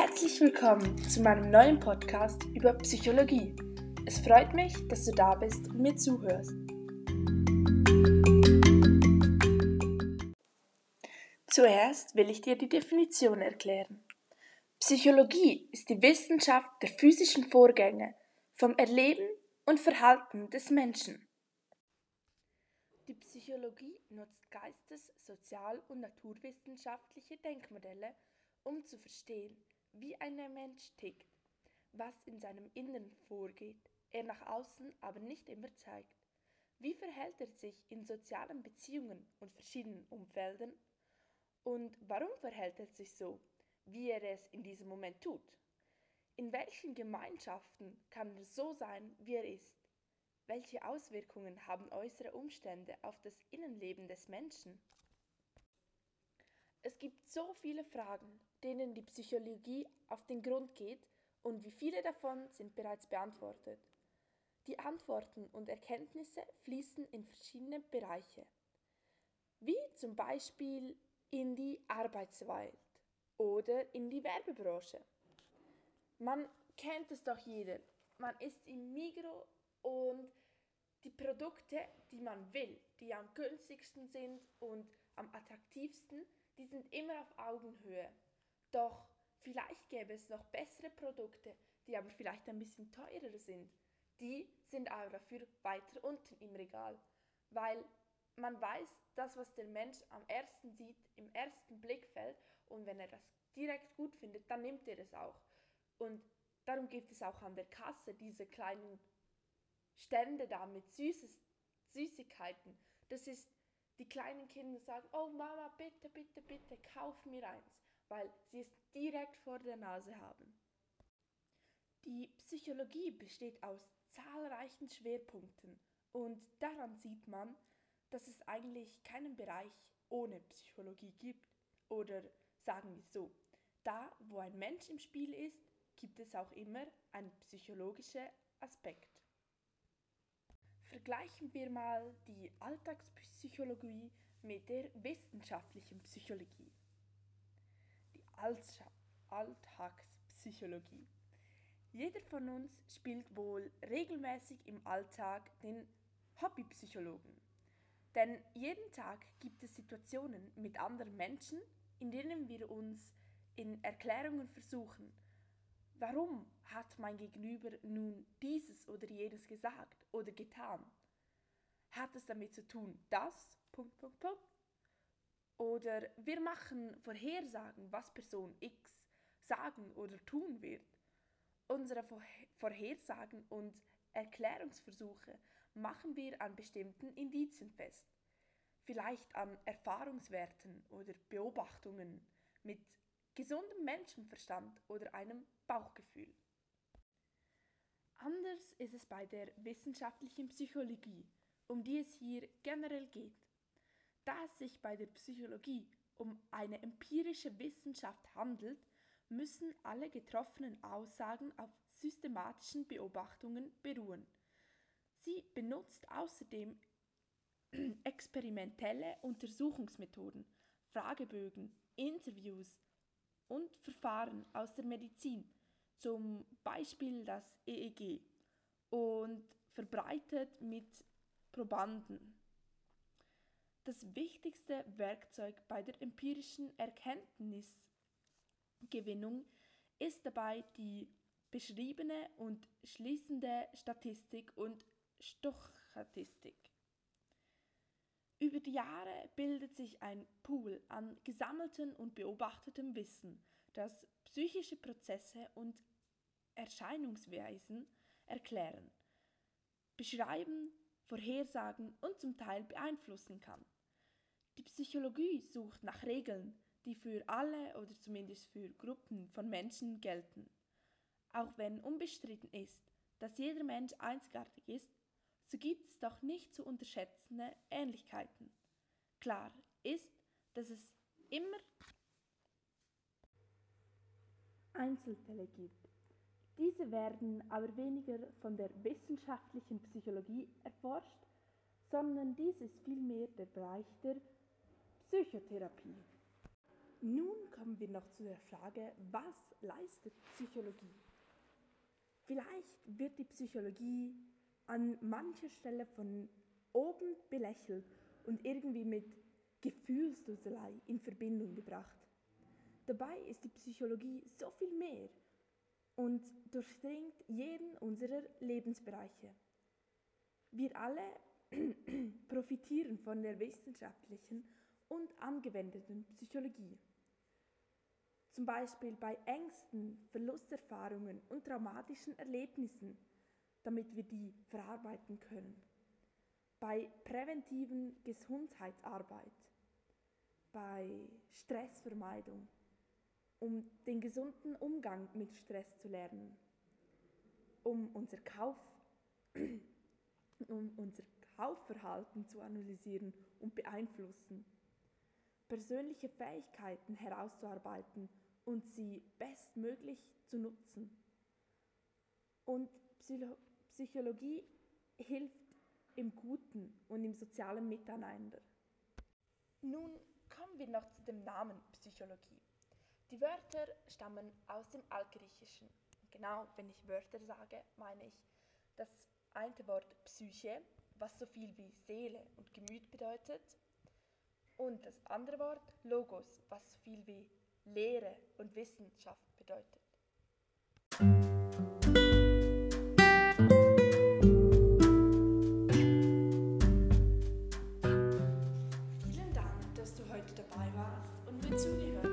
Herzlich willkommen zu meinem neuen Podcast über Psychologie. Es freut mich, dass du da bist und mir zuhörst. Zuerst will ich dir die Definition erklären. Psychologie ist die Wissenschaft der physischen Vorgänge vom Erleben und Verhalten des Menschen. Die Psychologie nutzt geistes-, sozial- und naturwissenschaftliche Denkmodelle, um zu verstehen, wie ein Mensch tickt, was in seinem Inneren vorgeht, er nach außen aber nicht immer zeigt. Wie verhält er sich in sozialen Beziehungen und verschiedenen Umfelden? Und warum verhält er sich so, wie er es in diesem Moment tut? In welchen Gemeinschaften kann er so sein, wie er ist? Welche Auswirkungen haben äußere Umstände auf das Innenleben des Menschen? Es gibt so viele Fragen, denen die Psychologie auf den Grund geht und wie viele davon sind bereits beantwortet. Die Antworten und Erkenntnisse fließen in verschiedene Bereiche, wie zum Beispiel in die Arbeitswelt oder in die Werbebranche. Man kennt es doch jeder. Man ist im Migro und die Produkte, die man will, die am günstigsten sind und am attraktivsten, die sind immer auf Augenhöhe. Doch vielleicht gäbe es noch bessere Produkte, die aber vielleicht ein bisschen teurer sind. Die sind aber dafür weiter unten im Regal, weil man weiß, das, was der Mensch am ersten sieht, im ersten Blickfeld und wenn er das direkt gut findet, dann nimmt er es auch. Und darum gibt es auch an der Kasse diese kleinen Stände da mit Süßes, Süßigkeiten. Das ist, die kleinen Kinder sagen, oh Mama, bitte, bitte, bitte, kauf mir eins weil sie es direkt vor der Nase haben. Die Psychologie besteht aus zahlreichen Schwerpunkten und daran sieht man, dass es eigentlich keinen Bereich ohne Psychologie gibt. Oder sagen wir so, da wo ein Mensch im Spiel ist, gibt es auch immer einen psychologischen Aspekt. Vergleichen wir mal die Alltagspsychologie mit der wissenschaftlichen Psychologie. Alltagspsychologie. Jeder von uns spielt wohl regelmäßig im Alltag den Hobbypsychologen. Denn jeden Tag gibt es Situationen mit anderen Menschen, in denen wir uns in Erklärungen versuchen. Warum hat mein Gegenüber nun dieses oder jenes gesagt oder getan? Hat es damit zu tun, dass... Punkt, Punkt, Punkt. Oder wir machen Vorhersagen, was Person X sagen oder tun wird. Unsere Vorhersagen und Erklärungsversuche machen wir an bestimmten Indizien fest, vielleicht an Erfahrungswerten oder Beobachtungen mit gesundem Menschenverstand oder einem Bauchgefühl. Anders ist es bei der wissenschaftlichen Psychologie, um die es hier generell geht. Da es sich bei der Psychologie um eine empirische Wissenschaft handelt, müssen alle getroffenen Aussagen auf systematischen Beobachtungen beruhen. Sie benutzt außerdem experimentelle Untersuchungsmethoden, Fragebögen, Interviews und Verfahren aus der Medizin, zum Beispiel das EEG, und verbreitet mit Probanden. Das wichtigste Werkzeug bei der empirischen Erkenntnisgewinnung ist dabei die beschriebene und schließende Statistik und Stochastik. Über die Jahre bildet sich ein Pool an gesammeltem und beobachtetem Wissen, das psychische Prozesse und Erscheinungsweisen erklären, beschreiben, vorhersagen und zum Teil beeinflussen kann. Die Psychologie sucht nach Regeln, die für alle oder zumindest für Gruppen von Menschen gelten. Auch wenn unbestritten ist, dass jeder Mensch einzigartig ist, so gibt es doch nicht zu unterschätzende Ähnlichkeiten. Klar ist, dass es immer Einzelfälle gibt. Diese werden aber weniger von der wissenschaftlichen Psychologie erforscht, sondern dies ist vielmehr der Bereich der Psychotherapie. Nun kommen wir noch zu der Frage, was leistet Psychologie? Vielleicht wird die Psychologie an mancher Stelle von oben belächelt und irgendwie mit Gefühlsduselei in Verbindung gebracht. Dabei ist die Psychologie so viel mehr und durchdringt jeden unserer Lebensbereiche. Wir alle profitieren von der wissenschaftlichen und angewendeten Psychologie. Zum Beispiel bei Ängsten, Verlusterfahrungen und traumatischen Erlebnissen, damit wir die verarbeiten können. Bei präventiven Gesundheitsarbeit, bei Stressvermeidung, um den gesunden Umgang mit Stress zu lernen, um unser Kauf um unser Kaufverhalten zu analysieren und beeinflussen, persönliche Fähigkeiten herauszuarbeiten und sie bestmöglich zu nutzen. Und Psycho Psychologie hilft im Guten und im sozialen Miteinander. Nun kommen wir noch zu dem Namen Psychologie. Die Wörter stammen aus dem Altgriechischen. Genau, wenn ich Wörter sage, meine ich das eine Wort Psyche, was so viel wie Seele und Gemüt bedeutet, und das andere Wort, Logos, was so viel wie Lehre und Wissenschaft bedeutet. Vielen Dank, dass du heute dabei warst und mir zugehört hast.